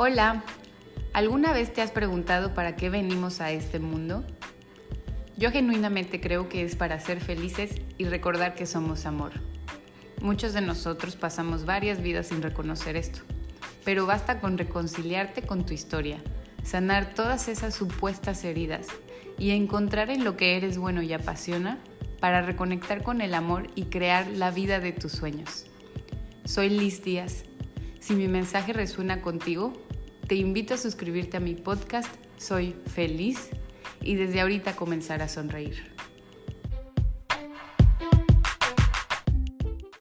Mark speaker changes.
Speaker 1: Hola, ¿alguna vez te has preguntado para qué venimos a este mundo? Yo genuinamente creo que es para ser felices y recordar que somos amor. Muchos de nosotros pasamos varias vidas sin reconocer esto, pero basta con reconciliarte con tu historia, sanar todas esas supuestas heridas y encontrar en lo que eres bueno y apasiona para reconectar con el amor y crear la vida de tus sueños. Soy Liz Díaz. Si mi mensaje resuena contigo, te invito a suscribirte a mi podcast Soy Feliz y desde ahorita comenzar a sonreír.